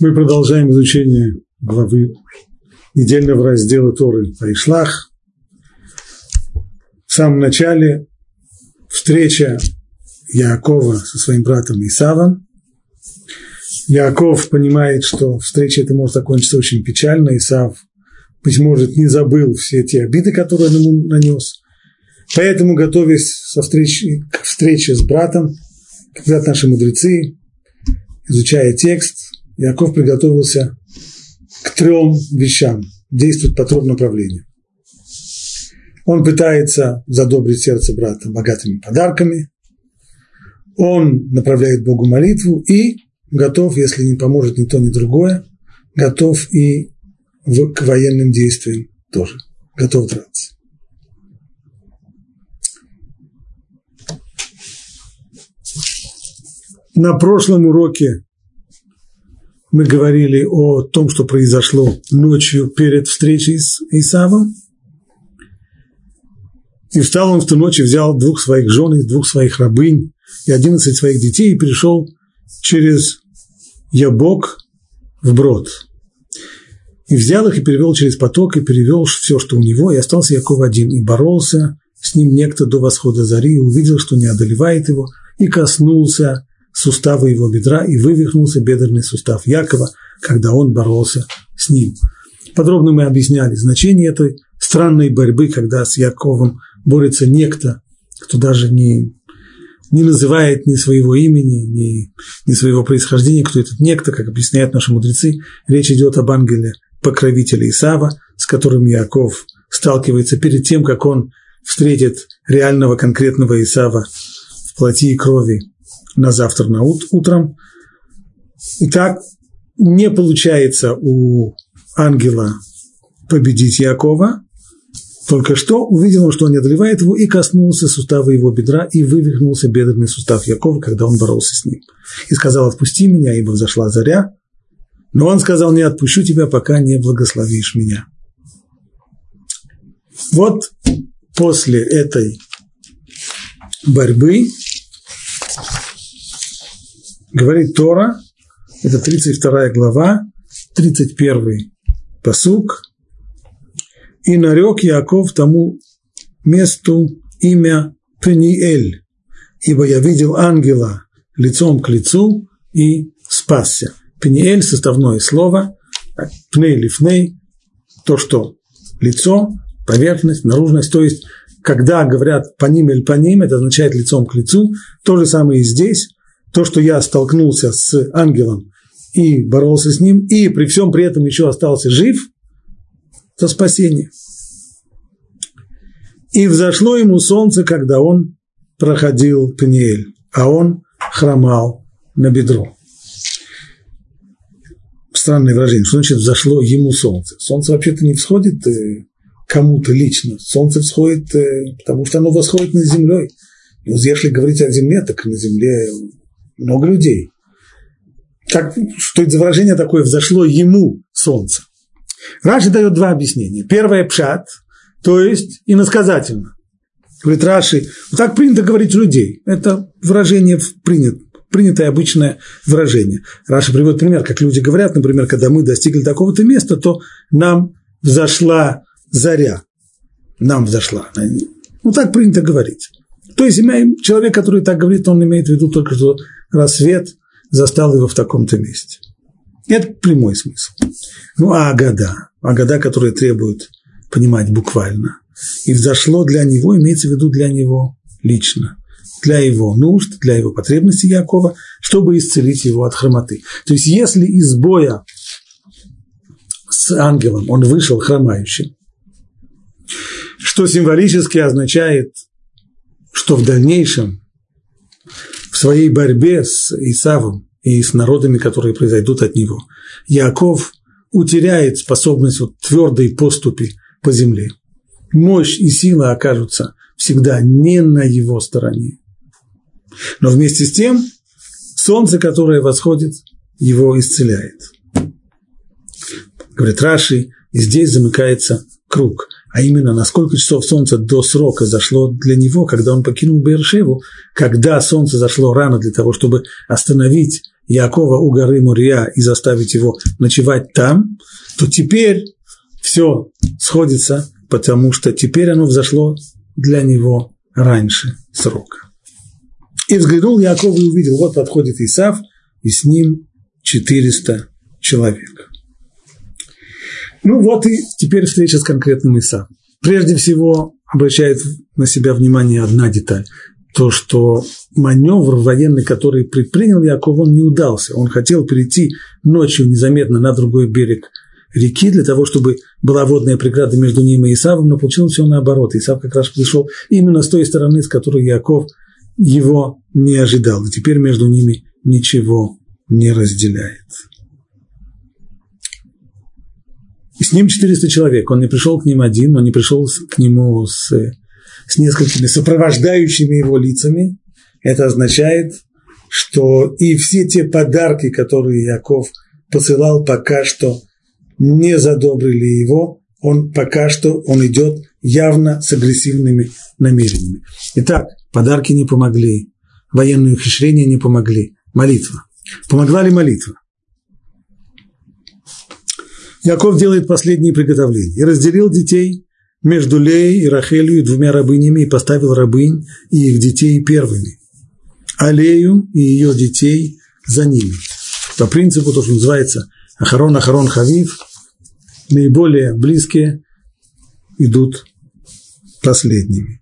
Мы продолжаем изучение главы недельного раздела Торы Айшлах. В самом начале встреча Яакова со своим братом Исавом. Яков понимает, что встреча эта может закончиться очень печально. Исав, быть может, не забыл все те обиды, которые он ему нанес. Поэтому, готовясь со встречи, к встрече с братом, говорят наши мудрецы, изучая текст, Яков приготовился к трем вещам, действует по трем направлениям. Он пытается задобрить сердце брата богатыми подарками, он направляет Богу молитву и готов, если не поможет ни то, ни другое, готов и в, к военным действиям тоже, готов драться. На прошлом уроке мы говорили о том, что произошло ночью перед встречей с Исавом. И встал он в ту ночь и взял двух своих жен и двух своих рабынь и одиннадцать своих детей и перешел через Ябок в брод. И взял их и перевел через поток, и перевел все, что у него, и остался Яков один, и боролся с ним некто до восхода зари, и увидел, что не одолевает его, и коснулся сустава его бедра, и вывихнулся бедренный сустав Якова, когда он боролся с ним. Подробно мы объясняли значение этой странной борьбы, когда с Яковом борется некто, кто даже не, не называет ни своего имени, ни, ни своего происхождения, кто этот некто, как объясняют наши мудрецы. Речь идет об ангеле покровителя Исава, с которым Яков сталкивается перед тем, как он встретит реального конкретного Исава в плоти и крови на завтра на ут, утром. Итак, не получается у ангела победить Якова, только что увидел он, что он одолевает его, и коснулся сустава его бедра, и вывихнулся бедренный сустав Якова, когда он боролся с ним. И сказал, отпусти меня, ибо взошла заря. Но он сказал, не отпущу тебя, пока не благословишь меня. Вот после этой борьбы говорит Тора, это 32 глава, 31 посук, и нарек Яков тому месту имя Пениэль, ибо я видел ангела лицом к лицу и спасся. Пениэль – составное слово, пней лифней, то, что лицо, поверхность, наружность, то есть когда говорят по ним или это означает лицом к лицу. То же самое и здесь то, что я столкнулся с ангелом и боролся с ним, и при всем при этом еще остался жив, за спасение. И взошло ему солнце, когда он проходил Пниэль, а он хромал на бедро. Странное выражение. Что значит взошло ему солнце? Солнце вообще-то не всходит э, кому-то лично. Солнце всходит, э, потому что оно восходит над землей. И вот если говорить о земле, так на земле много людей. Как, что это за выражение такое «взошло ему солнце»? Раши дает два объяснения. Первое – пшат, то есть иносказательно. Говорит Раши, вот так принято говорить у людей. Это выражение принято, принятое обычное выражение. Раши приводит пример, как люди говорят, например, когда мы достигли такого-то места, то нам взошла заря. Нам взошла. Ну, так принято говорить. То есть человек, который так говорит, он имеет в виду только, что рассвет застал его в таком-то месте. Это прямой смысл. Ну, а Агада, Агада, которая требует понимать буквально. И взошло для него, имеется в виду для него лично, для его нужд, для его потребностей Якова, чтобы исцелить его от хромоты. То есть, если из боя с ангелом он вышел хромающим, что символически означает, что в дальнейшем в своей борьбе с Исавом и с народами, которые произойдут от него, Яков утеряет способность вот твердой поступи по земле. Мощь и сила окажутся всегда не на его стороне. Но вместе с тем солнце, которое восходит, его исцеляет. Говорит Раши, и здесь замыкается круг а именно на сколько часов солнце до срока зашло для него, когда он покинул Бершеву, когда солнце зашло рано для того, чтобы остановить Якова у горы Мурия и заставить его ночевать там, то теперь все сходится, потому что теперь оно взошло для него раньше срока. И взглянул Яков и увидел, вот подходит Исав, и с ним 400 человек. Ну вот и теперь встреча с конкретным Исавом. Прежде всего обращает на себя внимание одна деталь. То, что маневр военный, который предпринял Яков, он не удался. Он хотел перейти ночью незаметно на другой берег реки для того, чтобы была водная преграда между ним и Исавом, но получилось все наоборот. Исав как раз пришел именно с той стороны, с которой Яков его не ожидал. И теперь между ними ничего не разделяет. И с ним 400 человек. Он не пришел к ним один, он не пришел к нему с, с несколькими сопровождающими его лицами. Это означает, что и все те подарки, которые Яков посылал, пока что не задобрили его, он пока что он идет явно с агрессивными намерениями. Итак, подарки не помогли, военные ухищрения не помогли, молитва. Помогла ли молитва? Яков делает последние приготовления. И разделил детей между Леей и Рахелью и двумя рабынями и поставил рабынь и их детей первыми, а Лею и ее детей за ними. По принципу, то, что называется Ахарон, Ахарон, Хавив, наиболее близкие идут последними.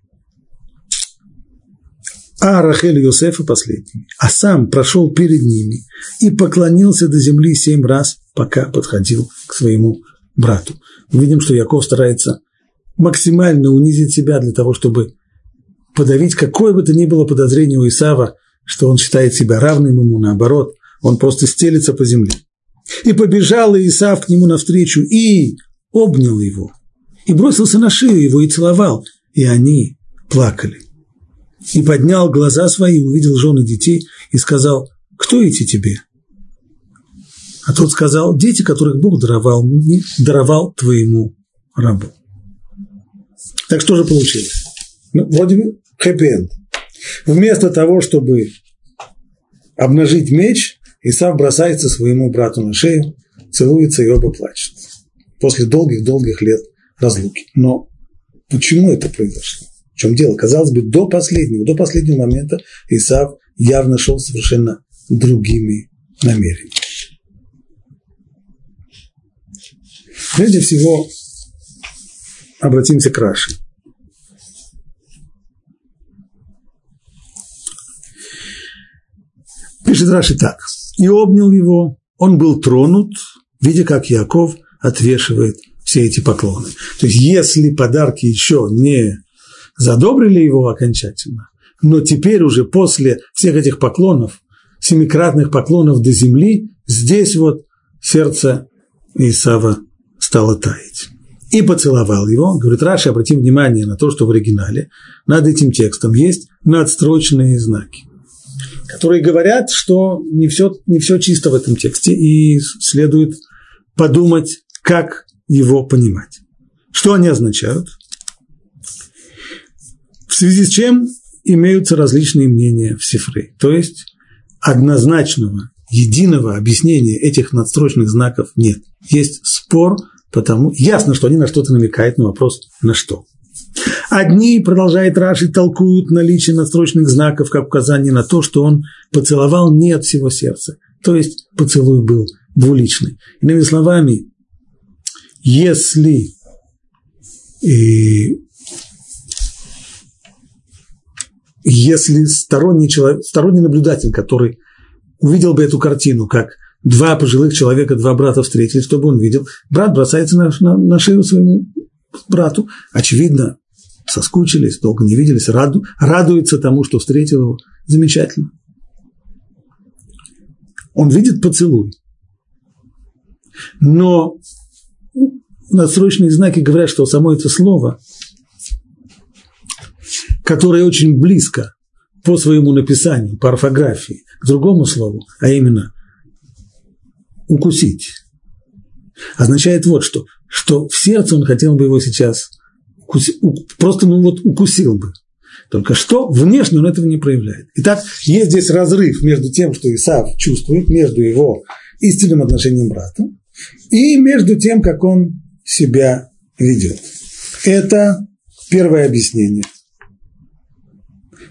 А Рахель и Йосефа последними, а сам прошел перед ними и поклонился до земли семь раз, пока подходил к своему брату. Мы видим, что Яков старается максимально унизить себя для того, чтобы подавить какое бы то ни было подозрение у Исава, что он считает себя равным ему, наоборот, он просто стелится по земле. И побежал Исав к нему навстречу и обнял его, и бросился на шею его и целовал, и они плакали и поднял глаза свои, увидел жены детей и сказал, кто эти тебе? А тот сказал, дети, которых Бог даровал мне, даровал твоему рабу. Так что же получилось? Ну, вроде бы хэппи-энд. Вместо того, чтобы обнажить меч, Исав бросается своему брату на шею, целуется и оба плачут. После долгих-долгих лет разлуки. Но почему это произошло? В чем дело? Казалось бы, до последнего, до последнего момента Исав явно шел совершенно другими намерениями. Прежде всего, обратимся к Раши. Пишет Раши так. «И обнял его, он был тронут, видя, как Яков отвешивает все эти поклоны». То есть, если подарки еще не задобрили его окончательно, но теперь уже после всех этих поклонов, семикратных поклонов до земли, здесь вот сердце Исава стало таять. И поцеловал его. Говорит, Раши, обратим внимание на то, что в оригинале над этим текстом есть надстрочные знаки, которые говорят, что не все, не все чисто в этом тексте, и следует подумать, как его понимать. Что они означают? В связи с чем имеются различные мнения в Сифре. То есть однозначного, единого объяснения этих надстрочных знаков нет. Есть спор, потому ясно, что они на что-то намекают, но вопрос на что. Одни, продолжает Раши, толкуют наличие надстрочных знаков как указание на то, что он поцеловал не от всего сердца. То есть поцелуй был двуличный. Иными словами, если и если сторонний, человек, сторонний наблюдатель, который увидел бы эту картину, как два пожилых человека, два брата встретились, чтобы он видел, брат бросается на, на, на шею своему брату, очевидно, соскучились, долго не виделись, раду, радуется тому, что встретил его, замечательно. Он видит поцелуй. Но надсрочные знаки говорят, что само это слово которое очень близко по своему написанию, по орфографии, к другому слову, а именно укусить, означает вот что, что в сердце он хотел бы его сейчас укусить, просто ну вот укусил бы. Только что внешне он этого не проявляет. Итак, есть здесь разрыв между тем, что Исав чувствует, между его истинным отношением брата, и между тем, как он себя ведет. Это первое объяснение.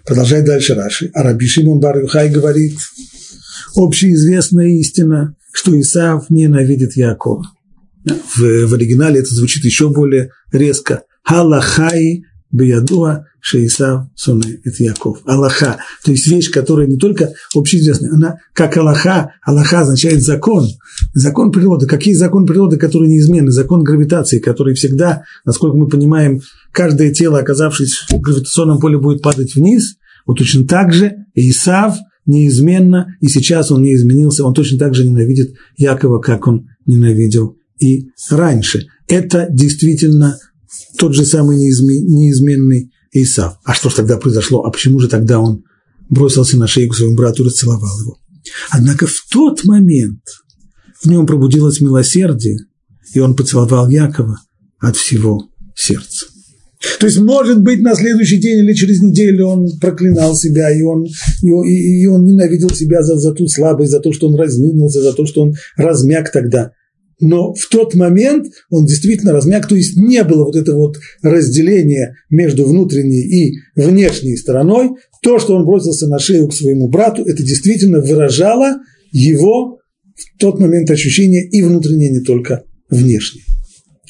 Продолжает дальше Раши. А Раби Шимон Бар Юхай говорит, общеизвестная истина, что Исав ненавидит Якова. В, в оригинале это звучит еще более резко. Халахай биядуа шеисав суне это Яков. Аллаха. То есть вещь, которая не только общеизвестная, она как Аллаха. Аллаха означает закон. Закон природы. Какие закон природы, которые неизменны? Закон гравитации, который всегда, насколько мы понимаем, каждое тело, оказавшись в гравитационном поле, будет падать вниз. Вот точно так же Исав неизменно, и сейчас он не изменился, он точно так же ненавидит Якова, как он ненавидел и раньше. Это действительно тот же самый неизменный Исав. А что же тогда произошло? А почему же тогда он бросился на шею к своему брату и расцеловал его? Однако в тот момент в нем пробудилось милосердие, и он поцеловал Якова от всего сердца. То есть, может быть, на следующий день или через неделю он проклинал себя, и он, и, и он ненавидел себя за, за ту слабость, за то, что он разнылся, за то, что он размяк тогда. Но в тот момент он действительно размяк, то есть не было вот этого вот разделения между внутренней и внешней стороной. То, что он бросился на шею к своему брату, это действительно выражало его в тот момент ощущение и внутреннее, не только внешнее.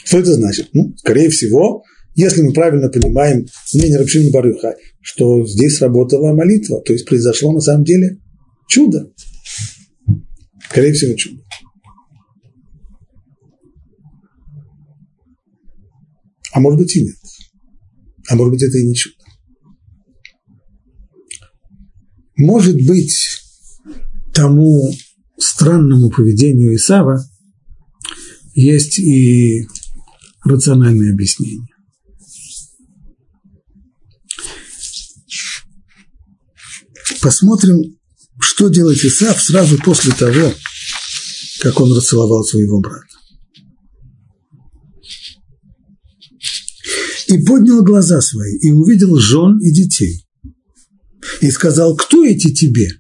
Что это значит? Ну, скорее всего, если мы правильно понимаем мнение Рабшина Барюха, что здесь сработала молитва, то есть произошло на самом деле чудо. Скорее всего, чудо. А может быть и нет. А может быть это и не чудо. Может быть, тому странному поведению Исава есть и рациональное объяснение. Посмотрим, что делает Исаав сразу после того, как он расцеловал своего брата. И поднял глаза свои, и увидел жен и детей. И сказал, кто эти тебе?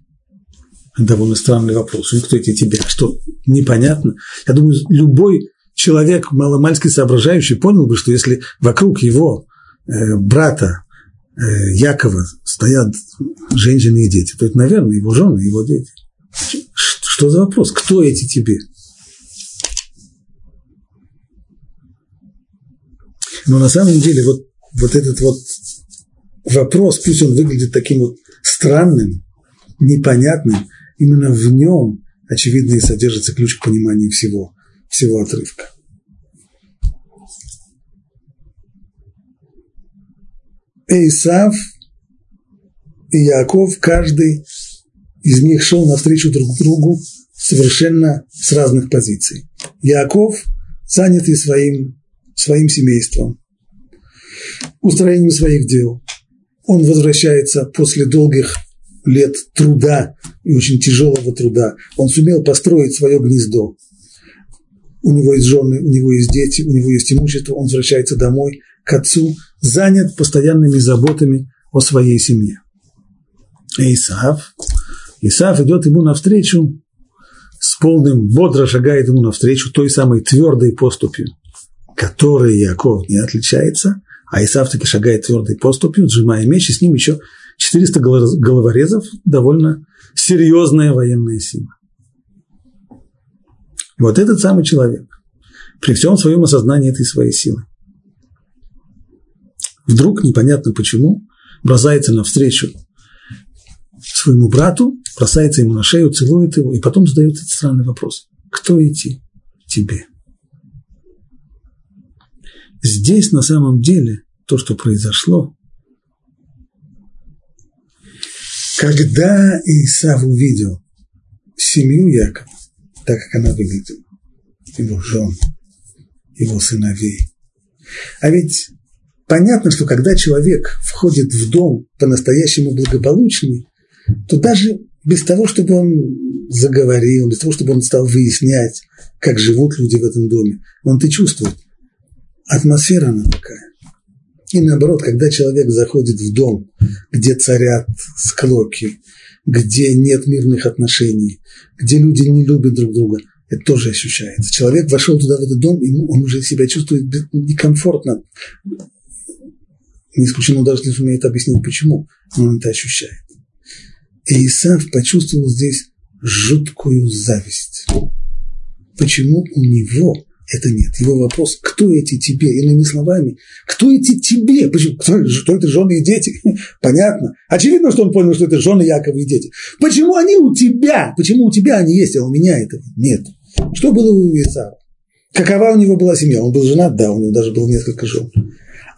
Довольно странный вопрос. Кто эти тебе? Что, непонятно? Я думаю, любой человек маломальски соображающий понял бы, что если вокруг его э, брата Якова стоят женщины и дети, то это, наверное, его жены, его дети. Что за вопрос? Кто эти тебе? Но на самом деле вот, вот этот вот вопрос, пусть он выглядит таким вот странным, непонятным, именно в нем, очевидно, и содержится ключ к пониманию всего, всего отрывка. Эйсав и Яков, каждый из них шел навстречу друг другу совершенно с разных позиций. Яков, занятый своим, своим семейством, устроением своих дел, он возвращается после долгих лет труда и очень тяжелого труда. Он сумел построить свое гнездо. У него есть жены, у него есть дети, у него есть имущество, он возвращается домой к отцу, занят постоянными заботами о своей семье. И Исаав, Исаав идет ему навстречу с полным, бодро шагает ему навстречу той самой твердой поступью, которой Яков не отличается, а Исаав таки шагает твердой поступью, сжимая меч, и с ним еще 400 головорезов, довольно серьезная военная сила. Вот этот самый человек, при всем своем осознании этой своей силы, вдруг, непонятно почему, бросается навстречу своему брату, бросается ему на шею, целует его, и потом задает этот странный вопрос. Кто идти тебе? Здесь на самом деле то, что произошло, когда Исав увидел семью Якова, так как она выглядела, его жен, его сыновей, а ведь понятно, что когда человек входит в дом по-настоящему благополучный, то даже без того, чтобы он заговорил, без того, чтобы он стал выяснять, как живут люди в этом доме, он-то чувствует. Атмосфера она такая. И наоборот, когда человек заходит в дом, где царят склоки, где нет мирных отношений, где люди не любят друг друга, это тоже ощущается. Человек вошел туда, в этот дом, и он уже себя чувствует некомфортно. Не исключено даже не сумеет объяснить, почему, он это ощущает. И Исав почувствовал здесь жуткую зависть. Почему у него это нет. Его вопрос, кто эти тебе? Иными словами, кто эти тебе? Почему? Кто, кто это жены и дети? Понятно. Очевидно, что он понял, что это жены Якова и дети. Почему они у тебя? Почему у тебя они есть, а у меня этого нет? Что было у Исава? Какова у него была семья? Он был женат, да, у него даже было несколько жен.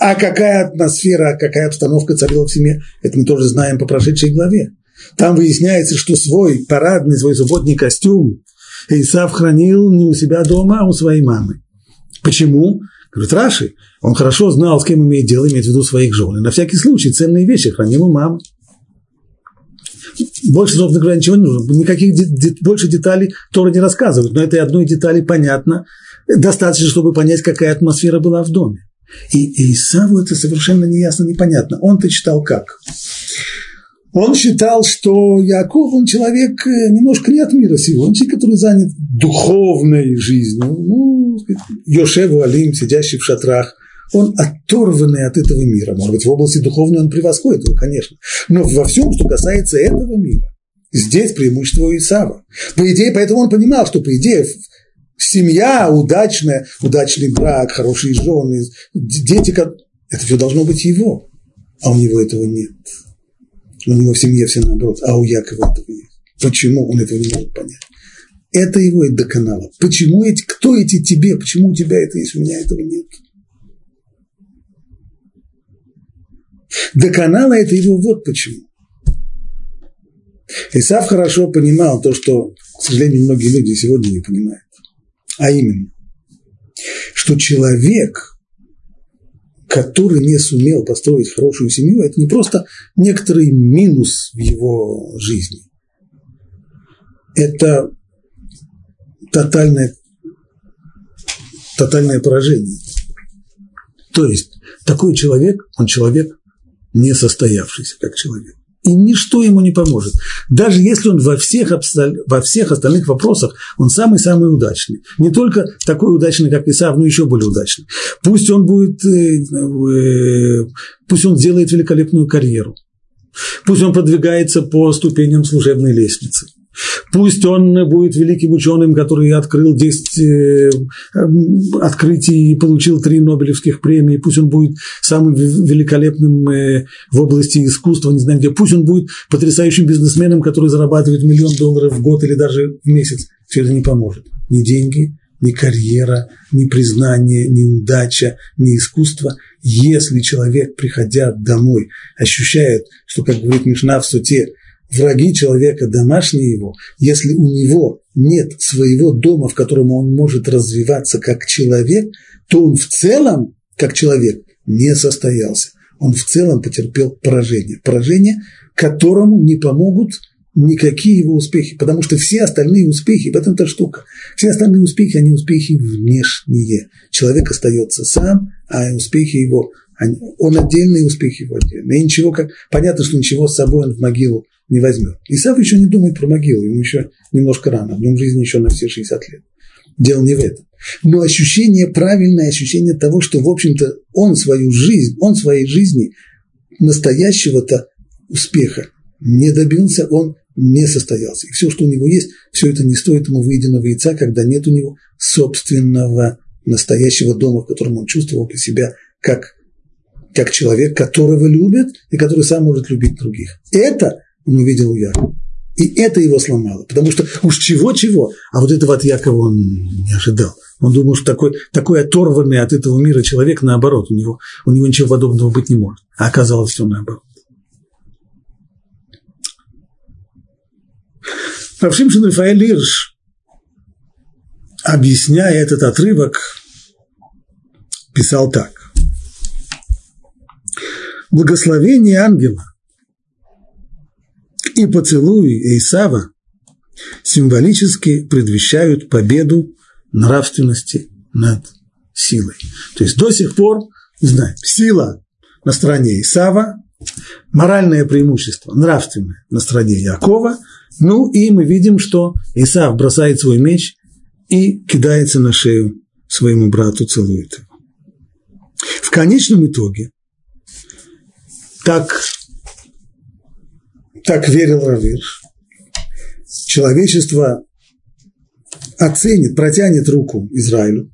А какая атмосфера, какая обстановка царила в семье, это мы тоже знаем по прошедшей главе. Там выясняется, что свой парадный, свой субботний костюм Исав хранил не у себя дома, а у своей мамы. Почему? Говорит, Раши, он хорошо знал, с кем имеет дело, имеет в виду своих жен. И на всякий случай ценные вещи хранил у мамы. Больше, собственно говоря, ничего не нужно. Никаких де- де- больше деталей Тора не рассказывают. Но этой одной детали понятно. Достаточно, чтобы понять, какая атмосфера была в доме. И, Исаву это совершенно неясно, непонятно. Он-то читал как? Он считал, что Яков, он человек э, немножко не от мира сего, он человек, который занят духовной жизнью, ну, Йошеву Алим, сидящий в шатрах, он оторванный от этого мира. Может быть, в области духовной он превосходит его, конечно. Но во всем, что касается этого мира, здесь преимущество Исава. По идее, поэтому он понимал, что, по идее, семья удачная, удачный брак, хорошие жены, дети, это все должно быть его. А у него этого нет. У него в семье все наоборот, а у Якова этого нет. Почему он этого не может понять? Это его и доконало. Почему эти, кто эти тебе, почему у тебя это есть, у меня этого нет? Доконало это его вот почему. Исав хорошо понимал то, что, к сожалению, многие люди сегодня не понимают. А именно, что человек – который не сумел построить хорошую семью, это не просто некоторый минус в его жизни. Это тотальное, тотальное поражение. То есть такой человек, он человек не состоявшийся как человек и ничто ему не поможет. Даже если он во всех, во всех остальных вопросах, он самый-самый удачный. Не только такой удачный, как Исав, но еще более удачный. Пусть он будет, э, э, пусть он делает великолепную карьеру. Пусть он продвигается по ступеням служебной лестницы. Пусть он будет великим ученым, который открыл 10 э, открытий и получил три Нобелевских премии. Пусть он будет самым великолепным э, в области искусства, не знаю где. Пусть он будет потрясающим бизнесменом, который зарабатывает миллион долларов в год или даже в месяц. Все это не поможет. Ни деньги, ни карьера, ни признание, ни удача, ни искусство. Если человек, приходя домой, ощущает, что, как говорит Мишна в суте, враги человека, домашние его, если у него нет своего дома, в котором он может развиваться как человек, то он в целом, как человек, не состоялся. Он в целом потерпел поражение. Поражение, которому не помогут никакие его успехи, потому что все остальные успехи, в этом-то штука, все остальные успехи, они успехи внешние. Человек остается сам, а успехи его, он отдельные успехи его отдельные. И ничего, как, понятно, что ничего с собой он в могилу не возьмет. Исав еще не думает про могилу, ему еще немножко рано, в нем жизни еще на все 60 лет. Дело не в этом. Но ощущение, правильное ощущение того, что, в общем-то, он свою жизнь, он своей жизни настоящего-то успеха не добился, он не состоялся. И все, что у него есть, все это не стоит ему выеденного яйца, когда нет у него собственного настоящего дома, в котором он чувствовал себя как, как человек, которого любят и который сам может любить других. Это он увидел Якова. И это его сломало, потому что уж чего-чего, а вот этого от Якова он не ожидал. Он думал, что такой, такой оторванный от этого мира человек, наоборот, у него, у него ничего подобного быть не может. А оказалось все наоборот. Равшимшин Рафаэль Ирш, объясняя этот отрывок, писал так. Благословение ангела и поцелуи Исава символически предвещают победу нравственности над силой. То есть до сих пор, не знаю, сила на стороне Исава, моральное преимущество, нравственное на стороне Якова. Ну и мы видим, что Исав бросает свой меч и кидается на шею своему брату, целует его. В конечном итоге, так, так верил Равир, человечество оценит, протянет руку Израилю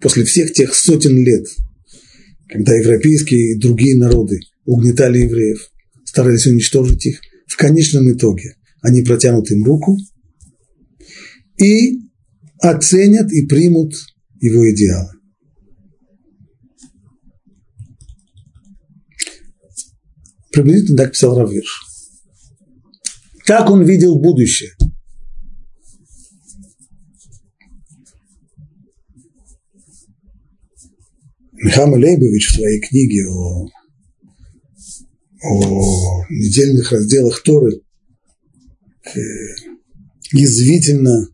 после всех тех сотен лет, когда европейские и другие народы угнетали евреев, старались уничтожить их, в конечном итоге они протянут им руку и оценят и примут его идеалы. Приблизительно так писал Равирш. Так он видел будущее. Михаил Лейбович в своей книге о, о недельных разделах Торы э, язвительно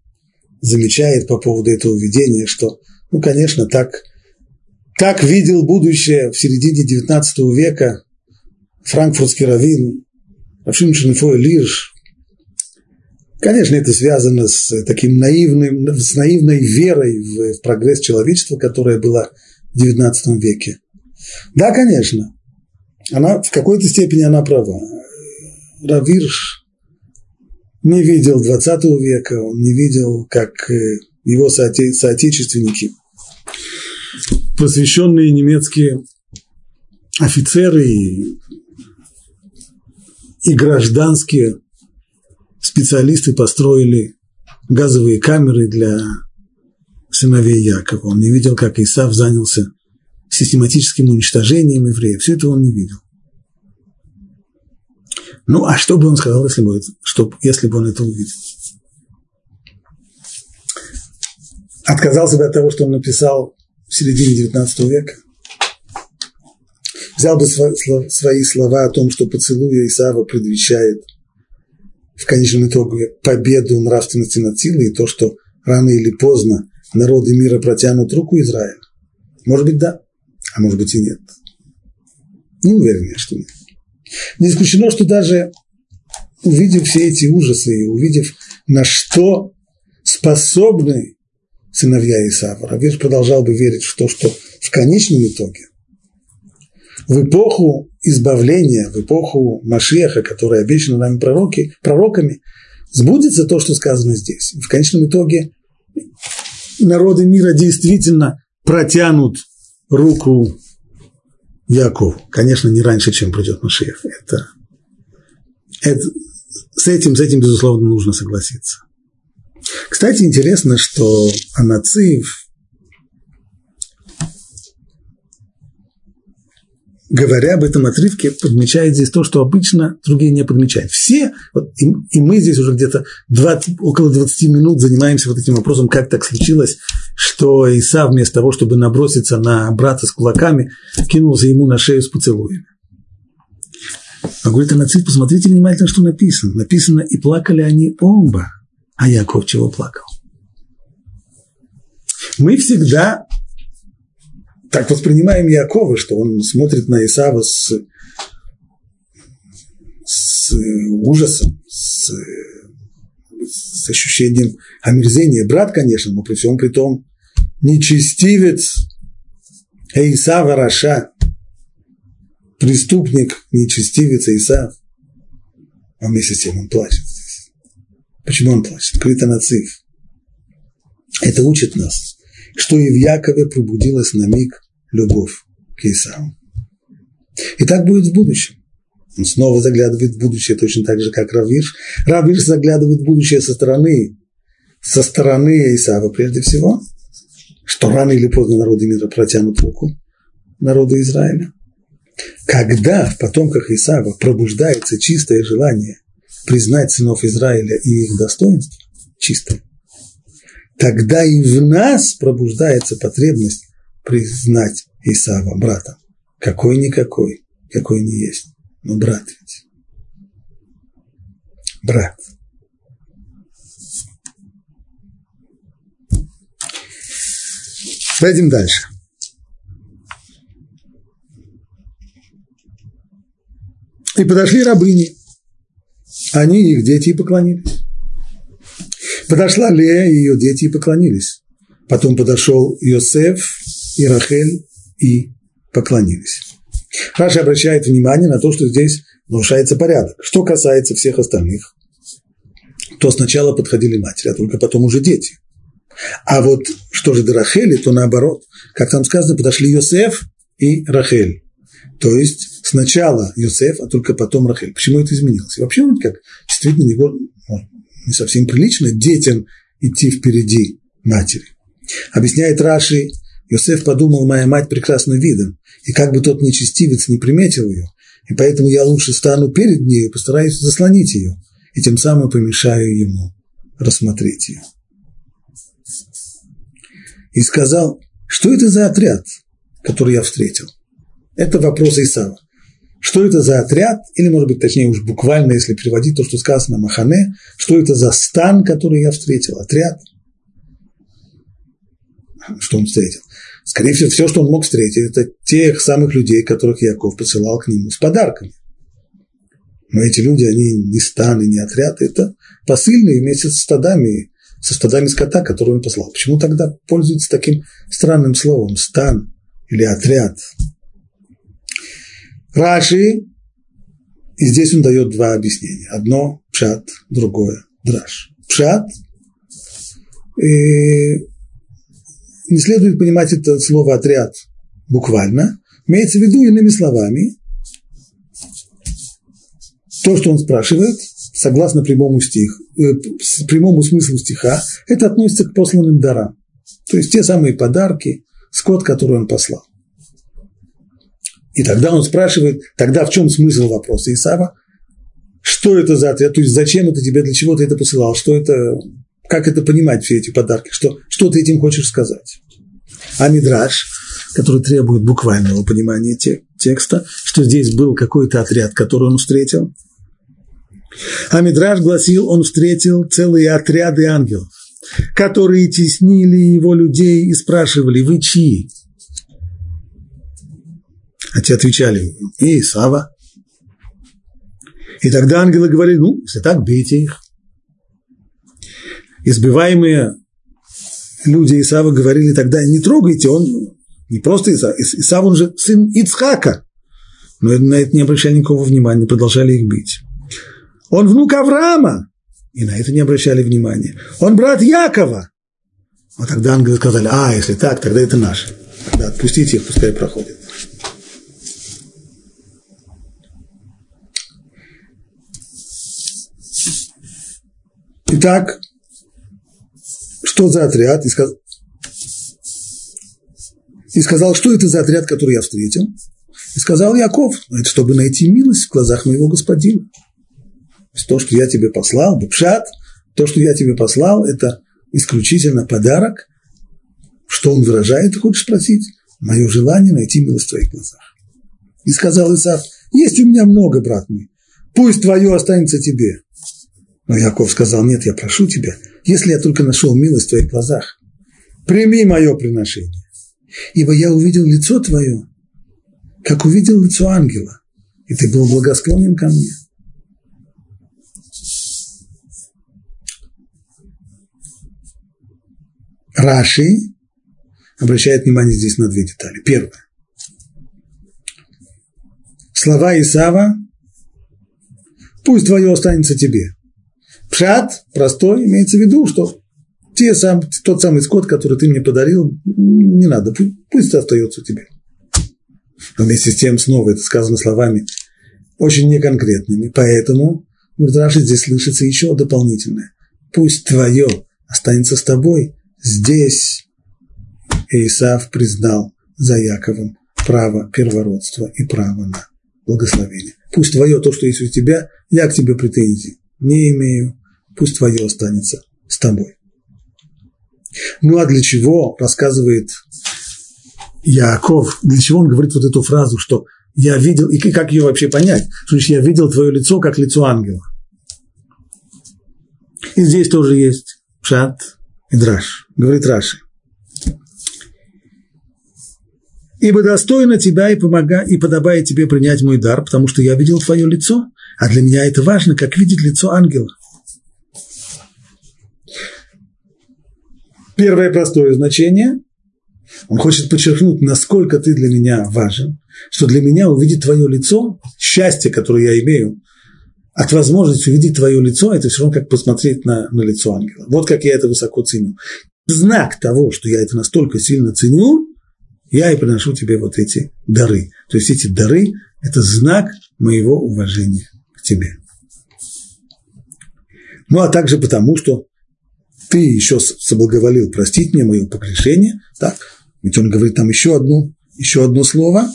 замечает по поводу этого видения, что, ну, конечно, так, так видел будущее в середине XIX века франкфуртский раввин Равшин Шенфой Лирш. Конечно, это связано с таким наивным, с наивной верой в, в прогресс человечества, которая была в XIX веке. Да, конечно, она в какой-то степени она права. Равирш не видел 20 века, он не видел, как э, его соотече- соотечественники, посвященные немецкие офицеры и, и гражданские специалисты построили газовые камеры для сыновей Якова. Он не видел, как Исав занялся систематическим уничтожением евреев. Все это он не видел. Ну, а что бы он сказал, если бы, что, если бы он это увидел? Отказался бы от того, что он написал в середине XIX века? Взял бы свои слова о том, что поцелуя Исава предвещает в конечном итоге победу нравственности над силой и то, что рано или поздно народы мира протянут руку Израиля? Может быть, да, а может быть и нет. Не уверен я, что нет. Не исключено, что даже увидев все эти ужасы и увидев, на что способны сыновья Исава, Равир продолжал бы верить в то, что в конечном итоге, в эпоху избавления, в эпоху Машеха, которая обещана нами пророки, пророками, сбудется то, что сказано здесь. В конечном итоге народы мира действительно протянут руку Яков. Конечно, не раньше, чем придет Машех. Это, это, с, этим, с этим, безусловно, нужно согласиться. Кстати, интересно, что Анациев говоря об этом отрывке, подмечает здесь то, что обычно другие не подмечают. Все, вот, и, и мы здесь уже где-то 20, около 20 минут занимаемся вот этим вопросом, как так случилось, что Иса вместо того, чтобы наброситься на брата с кулаками, кинулся ему на шею с поцелуями. А говорит Анацит, посмотрите внимательно, что написано. Написано, и плакали они оба. А Яков чего плакал? Мы всегда так воспринимаем Якова, что он смотрит на Исава с, с ужасом, с, с ощущением омерзения. Брат, конечно, но при всем при том нечестивец Исава Раша, преступник, нечестивец Исав. А вместе с тем он плачет здесь. Почему он плачет? Критонацив. Это учит нас, что и в Якове пробудилась на миг любовь к Исаву. И так будет в будущем. Он снова заглядывает в будущее точно так же, как Равирш. Равирш заглядывает в будущее со стороны, со стороны Исава прежде всего, что рано или поздно народы мира протянут руку народу Израиля. Когда в потомках Исава пробуждается чистое желание признать сынов Израиля и их достоинство, чистое, тогда и в нас пробуждается потребность признать Исава брата. Какой-никакой, какой не есть, но брат ведь. Брат. Пойдем дальше. И подошли рабыни. Они их дети и поклонились. Подошла Лея и ее дети и поклонились. Потом подошел Йосеф и Рахель и поклонились. Раша обращает внимание на то, что здесь нарушается порядок. Что касается всех остальных, то сначала подходили матери, а только потом уже дети. А вот что же до Рахели, то наоборот, как там сказано, подошли Йосеф и Рахель. То есть сначала Йосеф, а только потом Рахель. Почему это изменилось? И вообще, вроде как, действительно ну, не совсем прилично детям идти впереди матери. Объясняет Раши, Йосеф подумал, моя мать прекрасным видом, и как бы тот нечестивец не приметил ее, и поэтому я лучше стану перед ней и постараюсь заслонить ее, и тем самым помешаю ему рассмотреть ее. И сказал, что это за отряд, который я встретил? Это вопрос Исава. Что это за отряд, или, может быть, точнее уж буквально, если переводить то, что сказано Махане, что это за стан, который я встретил, отряд? Что он встретил? Скорее всего, все, что он мог встретить, это тех самых людей, которых Яков посылал к нему с подарками. Но эти люди, они не станы, не отряд, это посыльные вместе со стадами, со стадами скота, которые он послал. Почему тогда пользуется таким странным словом «стан» или «отряд»? Раши, и здесь он дает два объяснения. Одно – пшат, другое – драж. Пшат и не следует понимать это слово «отряд» буквально. Имеется в виду иными словами, то, что он спрашивает, согласно прямому, стих, э, прямому смыслу стиха, это относится к посланным дарам. То есть те самые подарки, скот, который он послал. И тогда он спрашивает, тогда в чем смысл вопроса Исава? Что это за ответ? То есть зачем это тебе, для чего ты это посылал? Что это, как это понимать, все эти подарки? Что, что ты этим хочешь сказать? А Мидраш, который требует буквального понимания текста, что здесь был какой-то отряд, который он встретил. А Мидраш гласил, он встретил целые отряды ангелов, которые теснили его людей и спрашивали, вы чьи? А те отвечали, и Исава. И тогда ангелы говорили, ну, если так, бейте их. Избиваемые люди Исава говорили тогда, не трогайте, он не просто Исав, Исав, он же сын Ицхака. Но на это не обращали никакого внимания, продолжали их бить. Он внук Авраама, и на это не обращали внимания. Он брат Якова. А тогда ангелы сказали, а, если так, тогда это наш. Тогда отпустите их, пускай проходят. Итак, что за отряд? И, сказ... и сказал, что это за отряд, который я встретил? И сказал Яков, это чтобы найти милость в глазах моего господина. То, что я тебе послал, бепшат, то, что я тебе послал, это исключительно подарок. Что он выражает, ты хочешь спросить? Мое желание найти милость в твоих глазах. И сказал Исаак, есть у меня много, брат мой, пусть твое останется тебе. Но Яков сказал, нет, я прошу тебя, если я только нашел милость в твоих глазах, прими мое приношение. Ибо я увидел лицо твое, как увидел лицо ангела, и ты был благосклонен ко мне. Раши обращает внимание здесь на две детали. Первое. Слова Исава «Пусть твое останется тебе». Пшат простой, имеется в виду, что те сам, тот самый скот, который ты мне подарил, не надо, пусть остается тебе. Но вместе с тем снова это сказано словами очень неконкретными, поэтому в Мирдраше здесь слышится еще дополнительное. Пусть твое останется с тобой. Здесь Исав признал за Яковом право первородства и право на благословение. Пусть твое, то, что есть у тебя, я к тебе претензий не имею пусть твое останется с тобой. Ну а для чего, рассказывает Яков, для чего он говорит вот эту фразу, что я видел, и как ее вообще понять, что значит я видел твое лицо, как лицо ангела. И здесь тоже есть пшат и драш, говорит Раши. ибо достойно тебя и, помога, и подобает тебе принять мой дар, потому что я видел твое лицо, а для меня это важно, как видеть лицо ангела. Первое простое значение. Он хочет подчеркнуть, насколько ты для меня важен, что для меня увидеть твое лицо, счастье, которое я имею, от возможности увидеть твое лицо, это все равно как посмотреть на, на лицо ангела. Вот как я это высоко ценю. Знак того, что я это настолько сильно ценю, я и приношу тебе вот эти дары. То есть эти дары – это знак моего уважения к тебе. Ну, а также потому, что ты еще соблаговолил простить мне мое погрешение, так, ведь он говорит там еще одно, еще одно слово,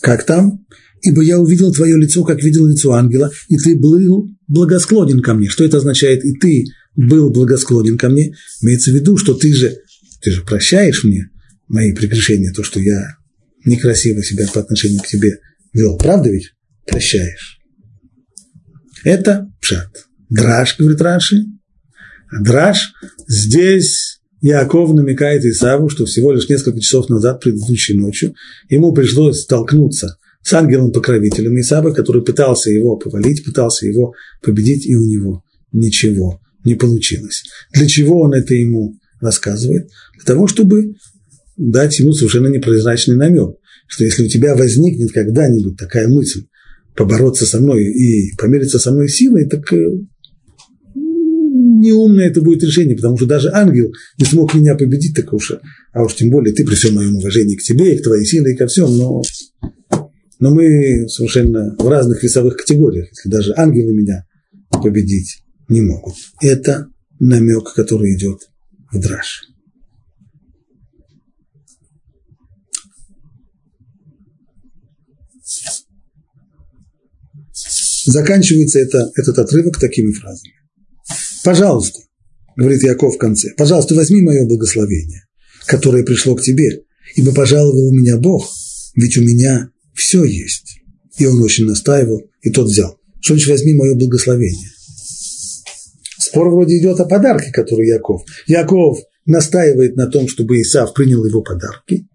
как там, ибо я увидел твое лицо, как видел лицо ангела, и ты был благосклонен ко мне. Что это означает? И ты был благосклонен ко мне. Имеется в виду, что ты же, ты же прощаешь мне мои прегрешения, то, что я некрасиво себя по отношению к тебе вел. Правда ведь? Прощаешь. Это пшат. Драж, говорит Раши, Драж, здесь Яков намекает Исаву, что всего лишь несколько часов назад, предыдущей ночью, ему пришлось столкнуться с ангелом-покровителем Исава, который пытался его повалить, пытался его победить, и у него ничего не получилось. Для чего он это ему рассказывает? Для того, чтобы дать ему совершенно непрозрачный намек, что если у тебя возникнет когда-нибудь такая мысль побороться со мной и помериться со мной силой, так э, неумное это будет решение, потому что даже ангел не смог меня победить, так уж, а уж тем более ты при всем моем уважении к тебе, и к твоей силе, и ко всем, но, но мы совершенно в разных весовых категориях, если даже ангелы меня победить не могут. Это намек, который идет в драж. Заканчивается это, этот отрывок такими фразами. Пожалуйста, говорит Яков в конце, пожалуйста, возьми мое благословение, которое пришло к тебе, ибо пожаловал меня Бог, ведь у меня все есть. И он очень настаивал, и тот взял. Что значит возьми мое благословение? Спор вроде идет о подарке, который Яков. Яков настаивает на том, чтобы Исав принял его подарки,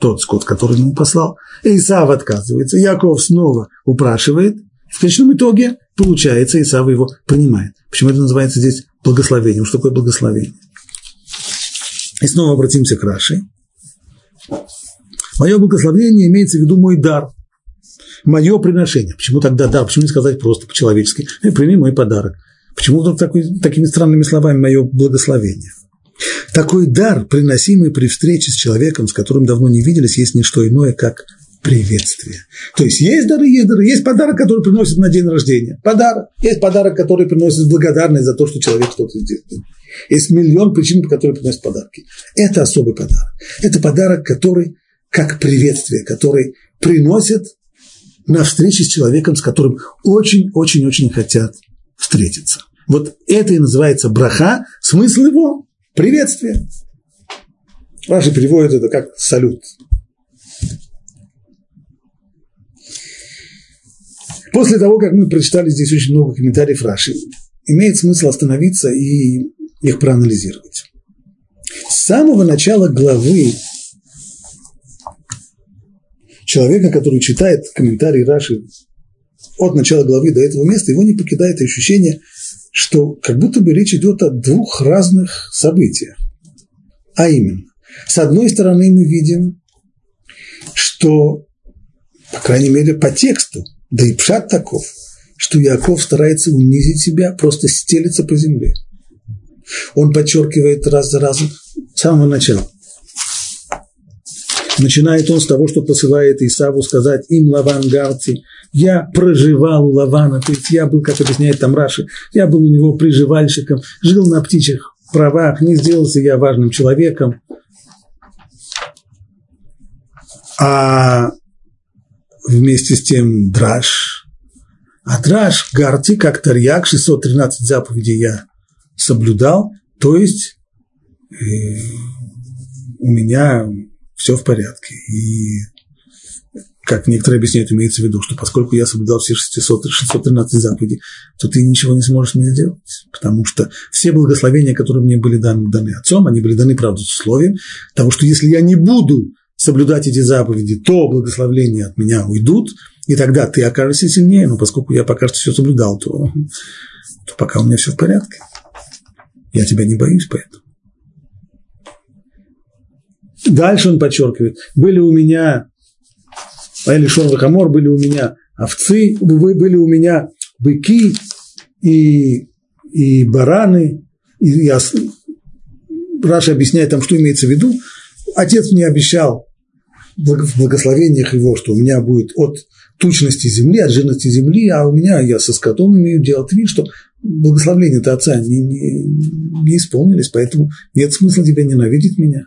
тот скот, который ему послал. Исав отказывается. Яков снова упрашивает. В конечном итоге получается, Исав его принимает. Почему это называется здесь благословением? Что такое благословение? И снова обратимся к Раши. Мое благословение имеется в виду мой дар, мое приношение. Почему тогда дар? Почему не сказать просто по-человечески? «Э, прими мой подарок. Почему вдруг такой, такими странными словами мое благословение? Такой дар, приносимый при встрече с человеком, с которым давно не виделись, есть не что иное, как приветствие. То есть есть дары, есть дары, есть подарок, который приносит на день рождения. Подарок. Есть подарок, который приносит благодарность за то, что человек что-то сделал. Есть миллион причин, по которым приносят подарки. Это особый подарок. Это подарок, который как приветствие, который приносит на встрече с человеком, с которым очень-очень-очень хотят встретиться. Вот это и называется браха. Смысл его – приветствие. Ваши переводят это как салют. После того, как мы прочитали здесь очень много комментариев Раши, имеет смысл остановиться и их проанализировать. С самого начала главы человека, который читает комментарии Раши от начала главы до этого места, его не покидает ощущение, что как будто бы речь идет о двух разных событиях. А именно, с одной стороны мы видим, что, по крайней мере, по тексту да и пшат таков, что Яков старается унизить себя, просто стелиться по земле. Он подчеркивает раз за разом с самого начала. Начинает он с того, что посылает Исаву сказать им Лаван Гарти, я проживал у Лавана, то есть я был, как объясняет там Раши, я был у него приживальщиком, жил на птичьих правах, не сделался я важным человеком. А вместе с тем драж. А драж, гарти, как тарьяк, 613 заповедей я соблюдал, то есть э, у меня все в порядке. И как некоторые объясняют, имеется в виду, что поскольку я соблюдал все 600, 613 заповедей, то ты ничего не сможешь мне сделать. Потому что все благословения, которые мне были даны, даны отцом, они были даны, правда, с условием того, что если я не буду соблюдать эти заповеди, то благословления от меня уйдут, и тогда ты окажешься сильнее, но поскольку я пока что все соблюдал, то, то пока у меня все в порядке. Я тебя не боюсь поэтому. Дальше он подчеркивает, были у меня, или Шон Хамор, были у меня овцы, были у меня быки и, и бараны, и, и Раша объясняет там, что имеется в виду. Отец мне обещал в благословениях его, что у меня будет от тучности земли, от жирности земли, а у меня, я со скотом имею делать вид, что благословления-то отца не, не, не исполнились, поэтому нет смысла тебя ненавидеть меня.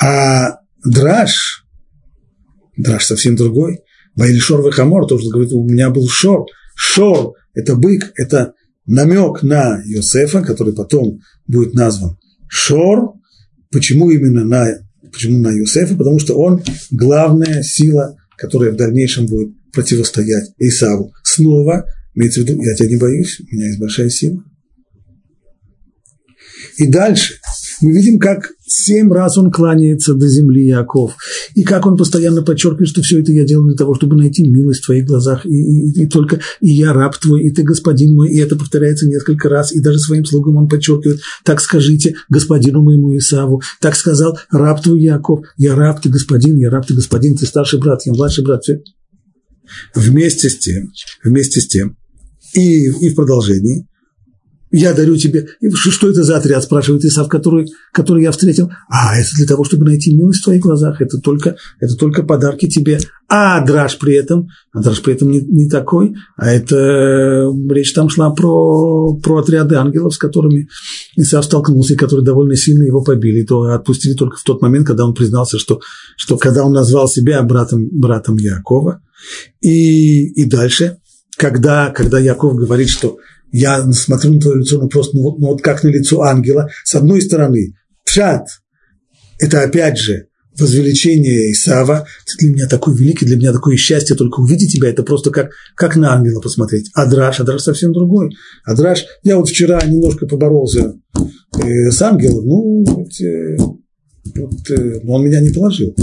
А драж, драж совсем другой. Ваили шор вехамор, тоже говорит, у меня был шор. Шор – это бык, это намек на Йосефа, который потом будет назван Шор. Почему именно на, почему на Йосефа? Потому что он главная сила, которая в дальнейшем будет противостоять Исаву. Снова, имеется в виду, я тебя не боюсь, у меня есть большая сила. И дальше мы видим, как семь раз он кланяется до земли Яков, и как он постоянно подчеркивает, что все это я делаю для того, чтобы найти милость в твоих глазах, и, и, и только и я раб твой, и ты господин мой, и это повторяется несколько раз, и даже своим слугам он подчеркивает, так скажите господину моему Исаву, так сказал раб твой Яков, я раб, ты господин, я раб, ты господин, ты старший брат, я младший брат. Вместе с тем, вместе с тем, и, и в продолжении, я дарю тебе, что это за отряд, спрашивает Исав, который, который я встретил. А, это для того, чтобы найти милость в твоих глазах, это только, это только подарки тебе. А драж при этом, а драж при этом не, не такой, а это речь там шла про, про отряды ангелов, с которыми Исав столкнулся, и которые довольно сильно его побили, то отпустили только в тот момент, когда он признался, что, что когда он назвал себя братом, братом Якова. И, и дальше, когда, когда Яков говорит, что я смотрю на твое лицо, ну просто, ну вот, ну вот как на лицо ангела. С одной стороны, пшат – это опять же возвеличение Исава. Ты для меня такой великий, для меня такое счастье, только увидеть тебя, это просто как, как на ангела посмотреть. Адраш, Адраш совсем другой. Адраш, я вот вчера немножко поборолся э, с ангелом, ну, вот, э, вот, э, он меня не положил.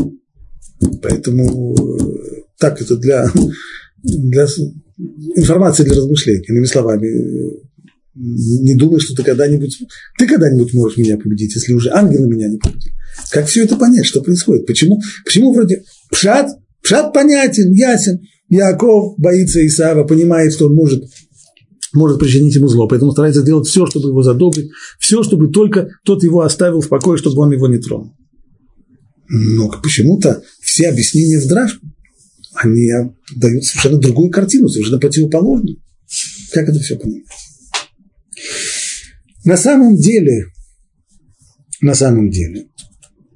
Поэтому э, так это для, для информация для размышления, иными словами, не думай, что ты когда-нибудь, ты когда-нибудь можешь меня победить, если уже ангелы меня не победили. Как все это понять, что происходит? Почему, почему вроде Пшат, Пшат понятен, ясен, Яков боится Исава, понимает, что он может, может причинить ему зло, поэтому старается сделать все, чтобы его задобрить, все, чтобы только тот его оставил в покое, чтобы он его не тронул. Но почему-то все объяснения в драж они дают совершенно другую картину, совершенно противоположную. Как это все понимать? На самом деле, на самом деле,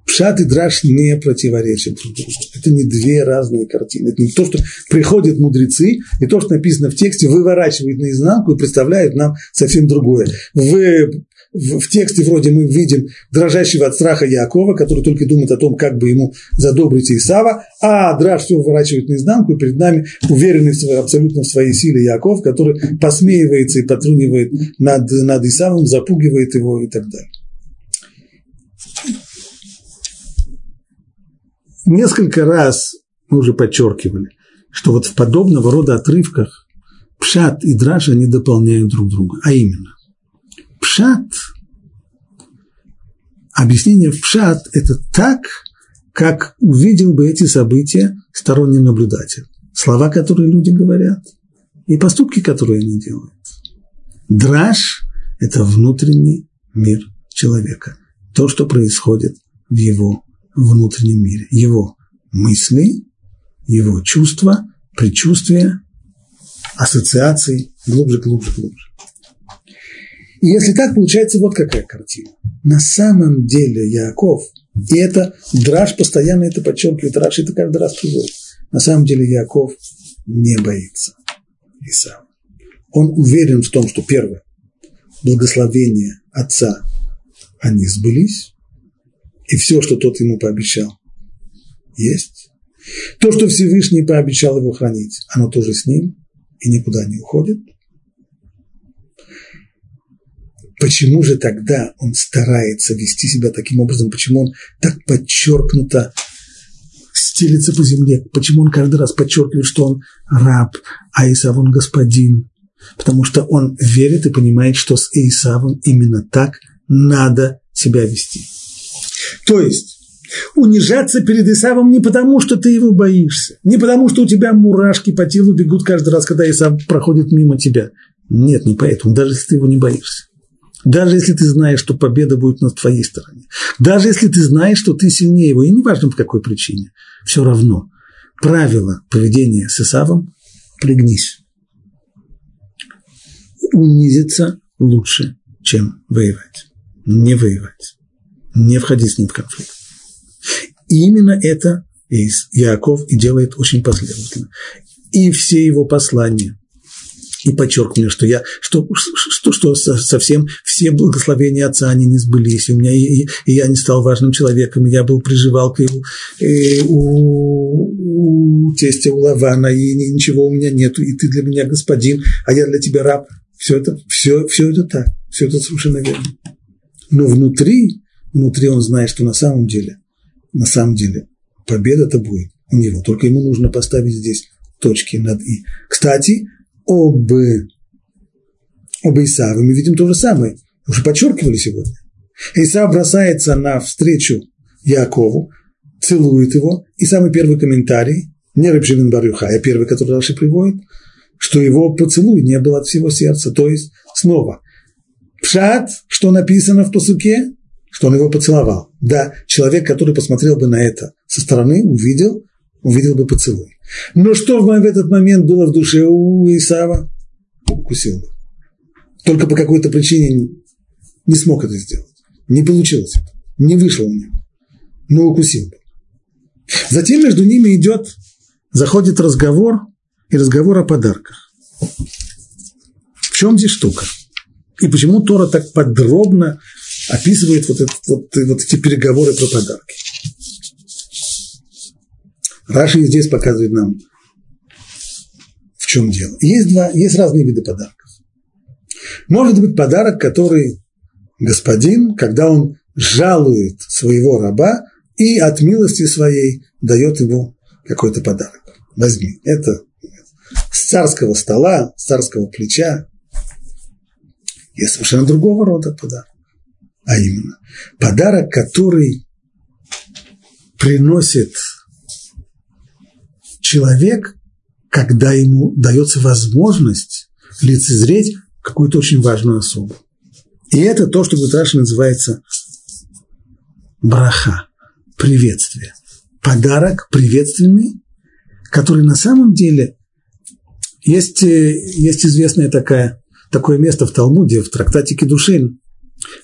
Пшат и Драш не противоречат друг другу. Это не две разные картины. Это не то, что приходят мудрецы, и то, что написано в тексте, выворачивают наизнанку и представляют нам совсем другое. В в, в тексте вроде мы видим дрожащего от страха Якова, который только думает о том, как бы ему задобрить Исава, а драж все выворачивает наизнанку, и перед нами уверенный в своей, абсолютно в своей силе Яков, который посмеивается и потрунивает над, над Исавом, запугивает его и так далее. Несколько раз мы уже подчеркивали, что вот в подобного рода отрывках Пшат и Драж, они дополняют друг друга. А именно, пшат, объяснение в пшат – это так, как увидел бы эти события сторонний наблюдатель. Слова, которые люди говорят, и поступки, которые они делают. Драж – это внутренний мир человека. То, что происходит в его внутреннем мире. Его мысли, его чувства, предчувствия, ассоциации глубже, глубже, глубже. И если так, получается вот какая картина. На самом деле Яков, и это Драж постоянно это подчеркивает, Драж это каждый раз приводит. На самом деле Яков не боится Исава. Он уверен в том, что первое, благословение отца, они сбылись, и все, что тот ему пообещал, есть. То, что Всевышний пообещал его хранить, оно тоже с ним и никуда не уходит – Почему же тогда он старается вести себя таким образом? Почему он так подчеркнуто стелится по земле. Почему он каждый раз подчеркивает, что он раб, а Исав он господин? Потому что он верит и понимает, что с Исавом именно так надо себя вести. То есть унижаться перед Исавом не потому, что ты его боишься, не потому, что у тебя мурашки по телу бегут каждый раз, когда Исав проходит мимо тебя. Нет, не поэтому, даже если ты его не боишься. Даже если ты знаешь, что победа будет на твоей стороне. Даже если ты знаешь, что ты сильнее его, и неважно по какой причине, все равно правило поведения с Исавом – пригнись. Унизиться лучше, чем воевать. Не воевать. Не входить с ним в конфликт. И именно это Иаков и делает очень последовательно. И все его послания – и подчеркнули, что я, что, что, что совсем все благословения отца, они не сбылись, у меня, и, и я не стал важным человеком, я был приживалкой у, и у, у тестя, у Лавана, и ничего у меня нету, и ты для меня господин, а я для тебя раб. Все это, все, все это так, все это совершенно верно. Но внутри, внутри он знает, что на самом деле, на самом деле победа-то будет у него, только ему нужно поставить здесь точки над «и». Кстати, об, об Исаве мы видим то же самое. Уже подчеркивали сегодня. Исав бросается навстречу Якову, целует его, и самый первый комментарий, не Рабшимин Барюха, а первый, который дальше приводит, что его поцелуй не был от всего сердца. То есть, снова, пшат, что написано в посуке, что он его поцеловал. Да, человек, который посмотрел бы на это со стороны, увидел, увидел бы поцелуй. Но что в этот момент было в душе у Исава? Укусил. Только по какой-то причине не смог это сделать. Не получилось это. Не вышло у него. Но укусил. Затем между ними идет, заходит разговор, и разговор о подарках. В чем здесь штука? И почему Тора так подробно описывает вот, этот, вот, вот эти переговоры про подарки? Раши здесь показывает нам, в чем дело. Есть, два, есть разные виды подарков. Может быть подарок, который господин, когда он жалует своего раба и от милости своей дает ему какой-то подарок. Возьми. Это с царского стола, с царского плеча. Есть совершенно другого рода подарок. А именно, подарок, который приносит человек, когда ему дается возможность лицезреть какую-то очень важную особу. И это то, что Гутраши называется браха, приветствие. Подарок приветственный, который на самом деле есть, э, есть известное такое, такое место в Талмуде, в трактате Кедушин.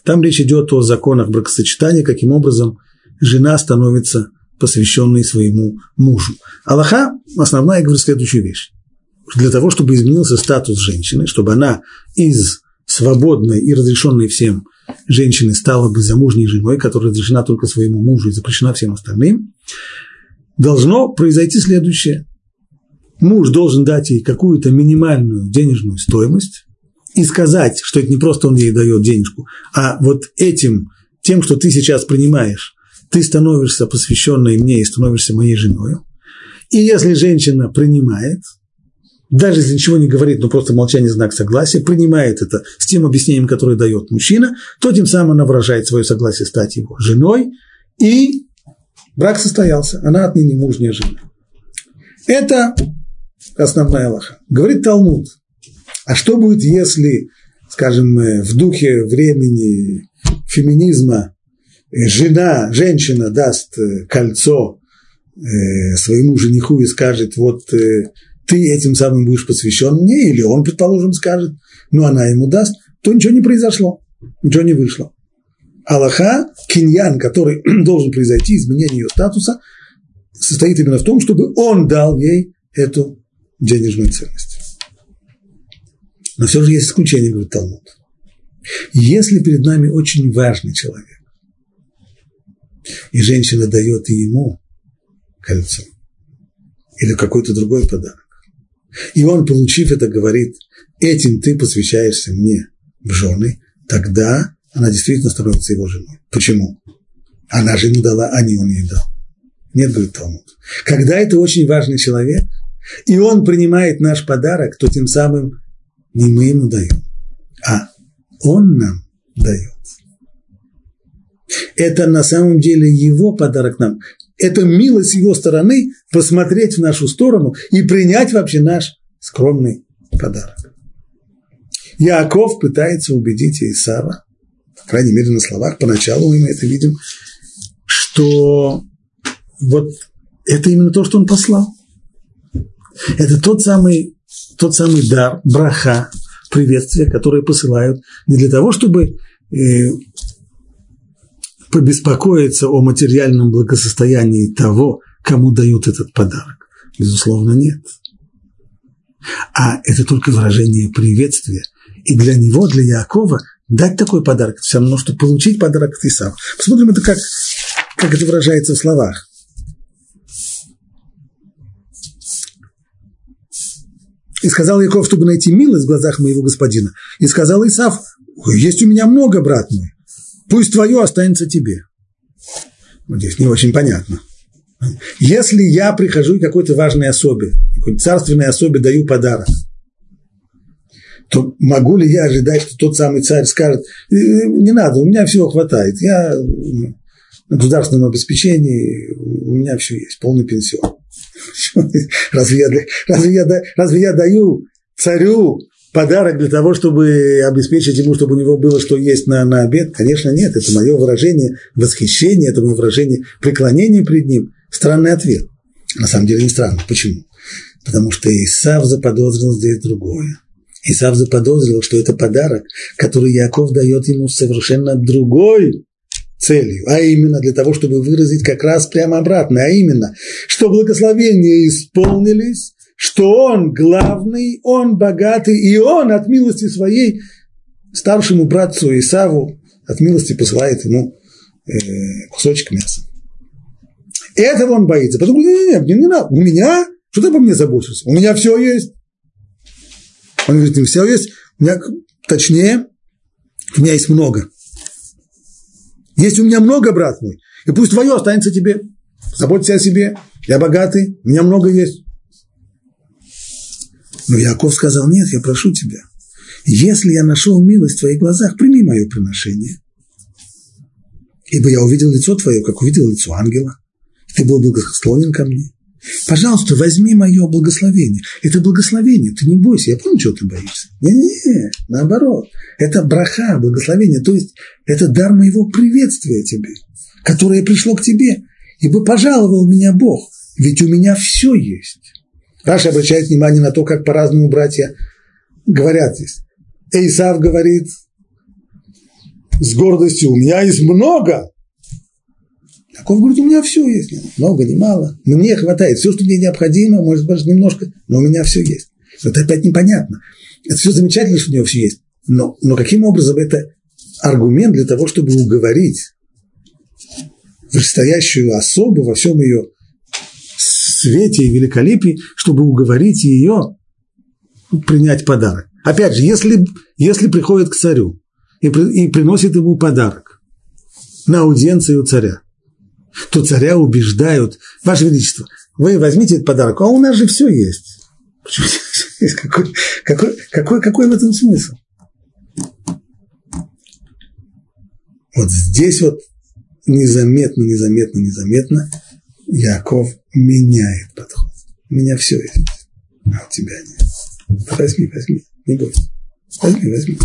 Там речь идет о законах бракосочетания, каким образом жена становится посвященный своему мужу. Аллаха основная говорит следующую вещь. Для того, чтобы изменился статус женщины, чтобы она из свободной и разрешенной всем женщины стала бы замужней женой, которая разрешена только своему мужу и запрещена всем остальным, должно произойти следующее. Муж должен дать ей какую-то минимальную денежную стоимость и сказать, что это не просто он ей дает денежку, а вот этим, тем, что ты сейчас принимаешь, ты становишься посвященной мне и становишься моей женой. И если женщина принимает, даже если ничего не говорит, но просто молчание знак согласия, принимает это с тем объяснением, которое дает мужчина, то тем самым она выражает свое согласие стать его женой, и брак состоялся, она отныне мужняя жена. Это основная Аллаха. Говорит Талмуд, а что будет, если, скажем, в духе времени феминизма жена, женщина даст э, кольцо э, своему жениху и скажет, вот э, ты этим самым будешь посвящен мне, или он, предположим, скажет, ну, она ему даст, то ничего не произошло, ничего не вышло. Аллаха, киньян, который должен произойти, изменение ее статуса, состоит именно в том, чтобы он дал ей эту денежную ценность. Но все же есть исключение, говорит Талмуд. Если перед нами очень важный человек, и женщина дает ему кольцо или какой-то другой подарок. И он, получив это, говорит, этим ты посвящаешься мне в жены, тогда она действительно становится его женой. Почему? Она же ему дала, а не он ей дал. Нет, говорит Талмуд. Когда это очень важный человек, и он принимает наш подарок, то тем самым не мы ему даем, а он нам дает. Это на самом деле его подарок нам. Это милость его стороны посмотреть в нашу сторону и принять вообще наш скромный подарок. Яков пытается убедить Исава, по крайней мере на словах, поначалу мы это видим, что вот это именно то, что он послал. Это тот самый, тот самый дар, браха, приветствие, которое посылают не для того, чтобы э, побеспокоиться о материальном благосостоянии того, кому дают этот подарок. Безусловно, нет. А это только выражение приветствия. И для него, для Якова, дать такой подарок, все равно, что получить подарок от Исава. Посмотрим это, как, как это выражается в словах. И сказал Яков, чтобы найти милость в глазах моего господина. И сказал Исав, есть у меня много, брат мой, пусть твое останется тебе. Вот здесь не очень понятно. Если я прихожу к какой-то важной особе, какой-то царственной особе даю подарок, то могу ли я ожидать, что тот самый царь скажет, «Э, не надо, у меня всего хватает, я на государственном обеспечении, у меня все есть, полный пенсион. Разве я, разве, я, разве я даю царю подарок для того, чтобы обеспечить ему, чтобы у него было что есть на, на обед? Конечно, нет. Это мое выражение восхищения, это мое выражение преклонения перед ним. Странный ответ. На самом деле не странный. Почему? Потому что Исав заподозрил здесь другое. Исав заподозрил, что это подарок, который Яков дает ему совершенно другой целью, а именно для того, чтобы выразить как раз прямо обратно, а именно, что благословения исполнились, что он главный, он богатый, и он от милости своей старшему братцу Исаву от милости посылает ему э, кусочек мяса. Этого он боится. Потом говорит, нет, нет, мне не надо. У меня, что ты обо мне заботишься? У меня все есть. Он говорит, у все есть. У меня, точнее, у меня есть много. Есть у меня много, брат мой, и пусть твое останется тебе. Заботься о себе, я богатый, у меня много есть. Но Яков сказал, нет, я прошу тебя, если я нашел милость в твоих глазах, прими мое приношение. Ибо я увидел лицо твое, как увидел лицо ангела. Ты был благосклонен ко мне. Пожалуйста, возьми мое благословение. Это благословение, ты не бойся, я понял, чего ты боишься. Не-не-не, наоборот. Это браха, благословение, то есть это дар моего приветствия тебе, которое пришло к тебе, ибо пожаловал меня Бог, ведь у меня все есть. Раша обращает внимание на то, как по-разному братья говорят здесь. Эйсав говорит с гордостью, у меня есть много, Яков говорит, у меня все есть, много, не мало, мне хватает, все, что мне необходимо, может быть, немножко, но у меня все есть. Это опять непонятно. Это все замечательно, что у него все есть, но, но каким образом это аргумент для того, чтобы уговорить вышестоящую особу во всем ее свете и великолепии, чтобы уговорить ее принять подарок. Опять же, если, если приходит к царю и, и приносит ему подарок на аудиенцию царя, то царя убеждают, Ваше Величество, вы возьмите этот подарок, а у нас же все есть. Какой, какой, какой, какой в этом смысл? Вот здесь вот незаметно, незаметно, незаметно Яков меняет подход. У меня все есть, а у тебя нет. Возьми, возьми, не бойся. Возьми, возьми.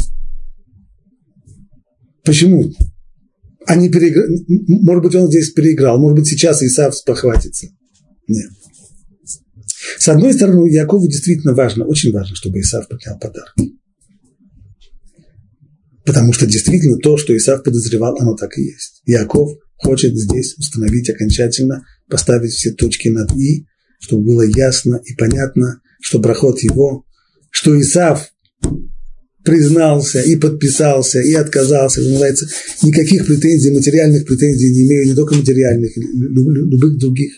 Почему? они переиграли, может быть, он здесь переиграл, может быть, сейчас Исав спохватится. Нет. С одной стороны, Якову действительно важно, очень важно, чтобы Исав принял подарок. Потому что действительно то, что Исав подозревал, оно так и есть. Яков хочет здесь установить окончательно, поставить все точки над «и», чтобы было ясно и понятно, что проход его, что Исав признался и подписался и отказался, называется, никаких претензий, материальных претензий не имею, не только материальных, любых других.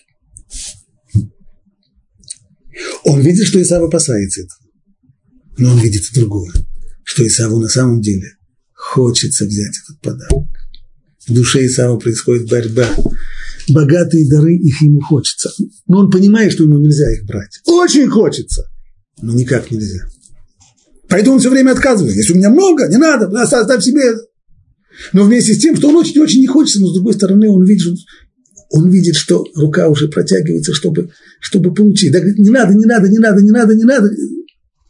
Он видит, что Исав опасается этого. Но он видит другое, что Исаву на самом деле хочется взять этот подарок. В душе Исава происходит борьба богатые дары, их ему хочется. Но он понимает, что ему нельзя их брать. Очень хочется, но никак нельзя. Поэтому он все время отказывает. Если у меня много, не надо, оставь себе. Но вместе с тем, что он очень-очень не хочется, но с другой стороны он видит, он видит, что рука уже протягивается, чтобы, чтобы получить. Да, не надо, не надо, не надо, не надо, не надо.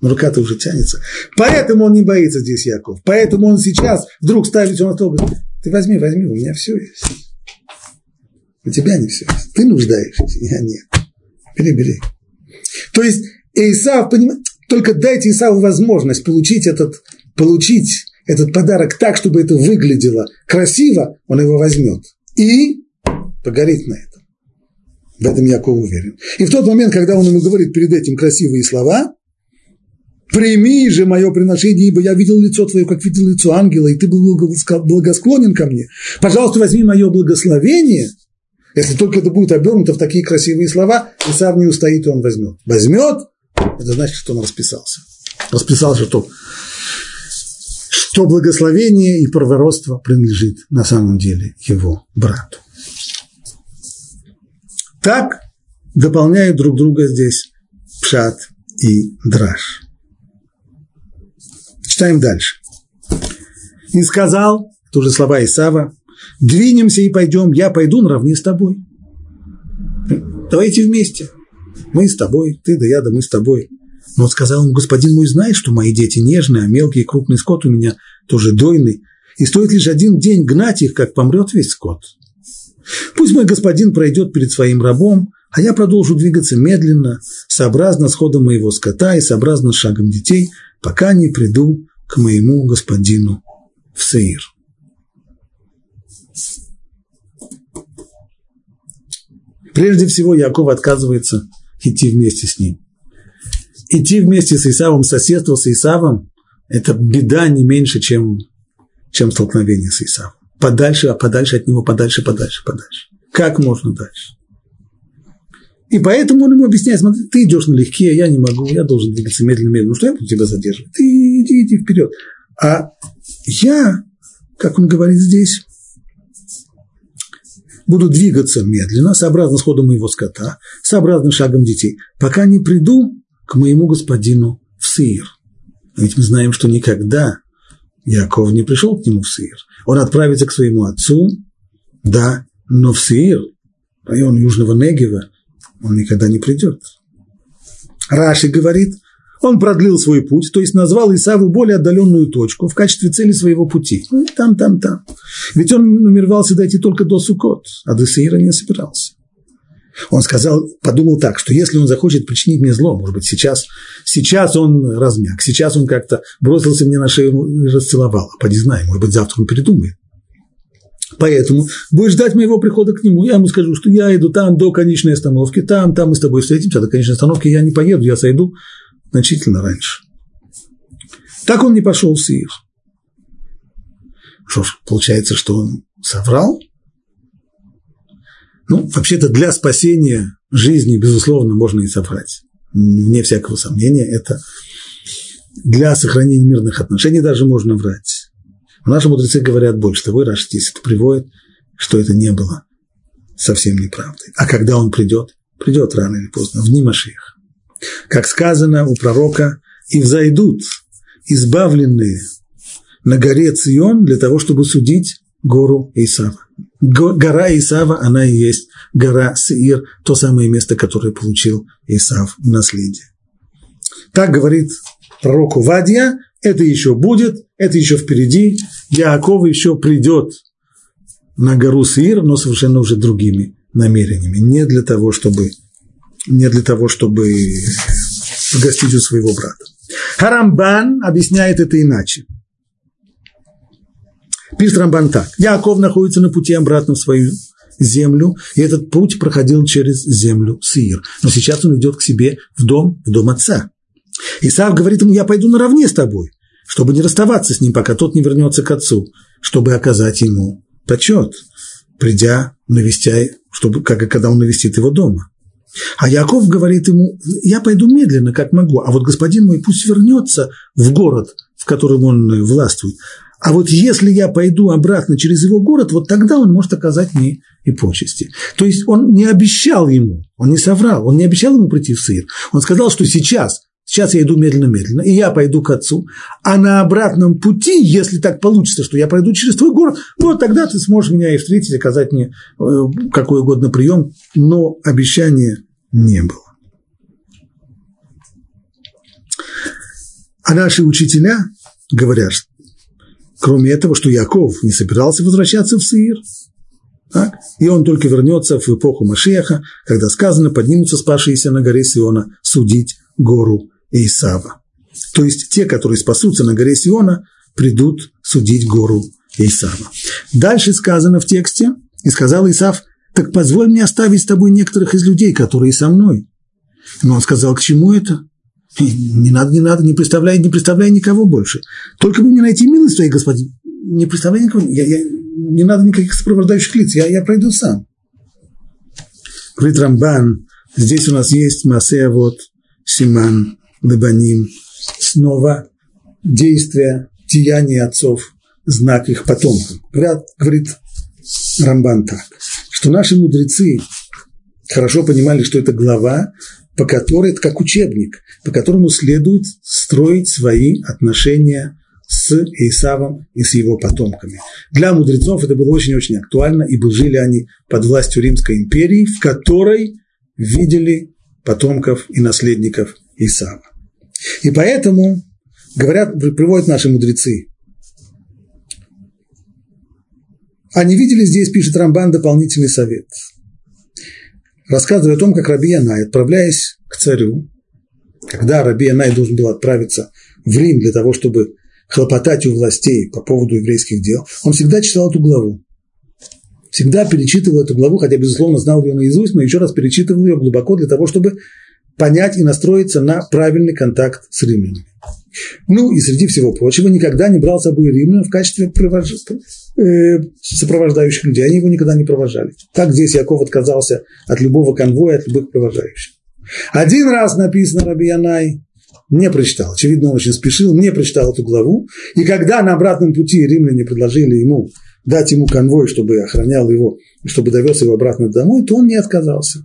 Но рука-то уже тянется. Поэтому он не боится здесь Яков. Поэтому он сейчас вдруг ставит все на стол, говорит, ты возьми, возьми, у меня все есть. У тебя не все есть. Ты нуждаешься, я нет. Бери, бери. То есть Исав, понимаете, только дайте Исаву возможность получить этот, получить этот подарок так, чтобы это выглядело красиво, он его возьмет. И погорит на этом. В этом Яков уверен. И в тот момент, когда он ему говорит перед этим красивые слова, прими же мое приношение, ибо я видел лицо твое, как видел лицо ангела, и ты был благосклонен ко мне. Пожалуйста, возьми мое благословение, если только это будет обернуто в такие красивые слова, и сам не устоит, и он возьмет. Возьмет, это значит, что он расписался. Расписался, что, что благословение и провородство принадлежит на самом деле его брату. Так дополняют друг друга здесь Пшат и Драж. Читаем дальше. И сказал, тоже слова Исава, двинемся и пойдем, я пойду наравне с тобой. Давайте вместе. Мы с тобой, ты да я, да мы с тобой. Но вот сказал он, господин мой знает, что мои дети нежные, а мелкий и крупный скот у меня тоже дойный, и стоит лишь один день гнать их, как помрет весь скот. Пусть мой господин пройдет перед своим рабом, а я продолжу двигаться медленно, сообразно с ходом моего скота и сообразно с шагом детей, пока не приду к моему господину в Сеир. Прежде всего Яков отказывается идти вместе с ним. Идти вместе с Исавом, соседство с Исавом – это беда не меньше, чем, чем столкновение с Исавом подальше, а подальше от него, подальше, подальше, подальше. Как можно дальше? И поэтому он ему объясняет, смотри, ты идешь налегке, я не могу, я должен двигаться медленно-медленно. Ну что я буду тебя задерживать? Ты иди, иди вперед. А я, как он говорит здесь, буду двигаться медленно, сообразно с ходом моего скота, сообразно шагом детей, пока не приду к моему господину в Сир. Ведь мы знаем, что никогда Яков не пришел к нему в Сир. Он отправится к своему отцу, да, но в Сир, район Южного Негева, он никогда не придет. Раши говорит, он продлил свой путь, то есть назвал Исаву более отдаленную точку в качестве цели своего пути. Ну, там, там, там. Ведь он намеревался дойти только до Сукот, а до Сеира не собирался. Он сказал, подумал так, что если он захочет причинить мне зло, может быть, сейчас, сейчас он размяк, сейчас он как-то бросился мне на шею и расцеловал, а поди знай, может быть, завтра он передумает. Поэтому будешь ждать моего прихода к нему, я ему скажу, что я иду там до конечной остановки, там, там мы с тобой встретимся, до конечной остановки я не поеду, я сойду значительно раньше. Так он не пошел в Сир. Что ж, получается, что он соврал? Ну, вообще-то для спасения жизни, безусловно, можно и соврать. Вне всякого сомнения, это для сохранения мирных отношений даже можно врать. Наши мудрецы говорят больше того, и здесь это приводит, что это не было совсем неправдой. А когда он придет? Придет рано или поздно, в Нимашиях. Как сказано у пророка, и взойдут избавленные на горе Цион для того, чтобы судить гору Исава. Гора Исава, она и есть гора Сеир, то самое место, которое получил Исав в наследие. Так говорит пророку Вадья, это еще будет, это еще впереди, Яаков еще придет на гору Сеир, но совершенно уже другими намерениями, не для того, чтобы, не для того, чтобы погостить у своего брата. Харамбан объясняет это иначе – Пишет Рамбан так. Яков находится на пути обратно в свою землю, и этот путь проходил через землю Сир. Но сейчас он идет к себе в дом, в дом отца. Исаав говорит ему, я пойду наравне с тобой, чтобы не расставаться с ним, пока тот не вернется к отцу, чтобы оказать ему почет, придя, навестя, чтобы, как и когда он навестит его дома. А Яков говорит ему, я пойду медленно, как могу, а вот господин мой пусть вернется в город, в котором он властвует, А вот если я пойду обратно через его город, вот тогда он может оказать мне и почести. То есть он не обещал ему, он не соврал, он не обещал ему прийти в Сыр. Он сказал, что сейчас, сейчас я иду медленно-медленно, и я пойду к отцу, а на обратном пути, если так получится, что я пройду через твой город, вот тогда ты сможешь меня и встретить, оказать мне э, какой угодно прием, но обещания не было. А наши учителя говорят, кроме этого, что Яков не собирался возвращаться в Саир. Так? И он только вернется в эпоху Машеха, когда сказано, поднимутся спасшиеся на горе Сиона судить гору Исава. То есть те, которые спасутся на горе Сиона, придут судить гору Исава. Дальше сказано в тексте, и сказал Исав, так позволь мне оставить с тобой некоторых из людей, которые со мной. Но он сказал, к чему это? Не надо, не надо, не представляй, не представляй никого больше. Только бы мне найти милость твоей, господин. Не представляй никого, я, я, не надо никаких сопровождающих лиц, я, я пройду сам. Говорит Рамбан, здесь у нас есть Масея вот, Симан, Лебаним, снова действия, деяния отцов, знак их потомков. Говорят, говорит Рамбан так, что наши мудрецы хорошо понимали, что это глава, по которой, это как учебник, по которому следует строить свои отношения с Исавом и с его потомками. Для мудрецов это было очень-очень актуально, ибо жили они под властью Римской империи, в которой видели потомков и наследников Исава. И поэтому, говорят, приводят наши мудрецы, они видели здесь, пишет Рамбан, дополнительный совет – рассказывая о том, как Раби Янай, отправляясь к царю, когда Раби Янай должен был отправиться в Рим для того, чтобы хлопотать у властей по поводу еврейских дел, он всегда читал эту главу. Всегда перечитывал эту главу, хотя, безусловно, знал ее наизусть, но еще раз перечитывал ее глубоко для того, чтобы понять и настроиться на правильный контакт с римлянами. Ну и среди всего прочего никогда не брал с собой римлян в качестве э, сопровождающих людей. Они его никогда не провожали. Так здесь Яков отказался от любого конвоя, от любых провожающих. Один раз написано Раби Янай, не прочитал. Очевидно, он очень спешил, не прочитал эту главу. И когда на обратном пути римляне предложили ему дать ему конвой, чтобы охранял его, чтобы довез его обратно домой, то он не отказался.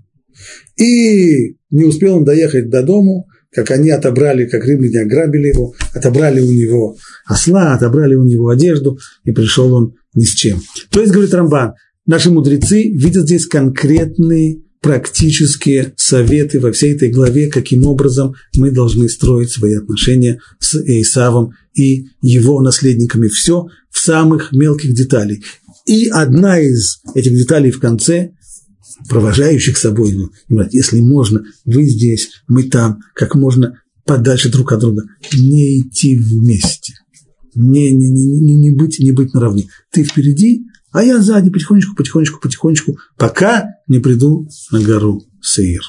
И не успел он доехать до дому, как они отобрали, как римляне ограбили его, отобрали у него осла, отобрали у него одежду, и пришел он ни с чем. То есть, говорит Рамбан, наши мудрецы видят здесь конкретные практические советы во всей этой главе, каким образом мы должны строить свои отношения с Исавом и его наследниками. Все в самых мелких деталях. И одна из этих деталей в конце провожающих собой, ну, если можно, вы здесь, мы там, как можно подальше друг от друга, не идти вместе, не, не, не, не, быть, не быть наравне. Ты впереди, а я сзади, потихонечку, потихонечку, потихонечку, пока не приду на гору Сеир.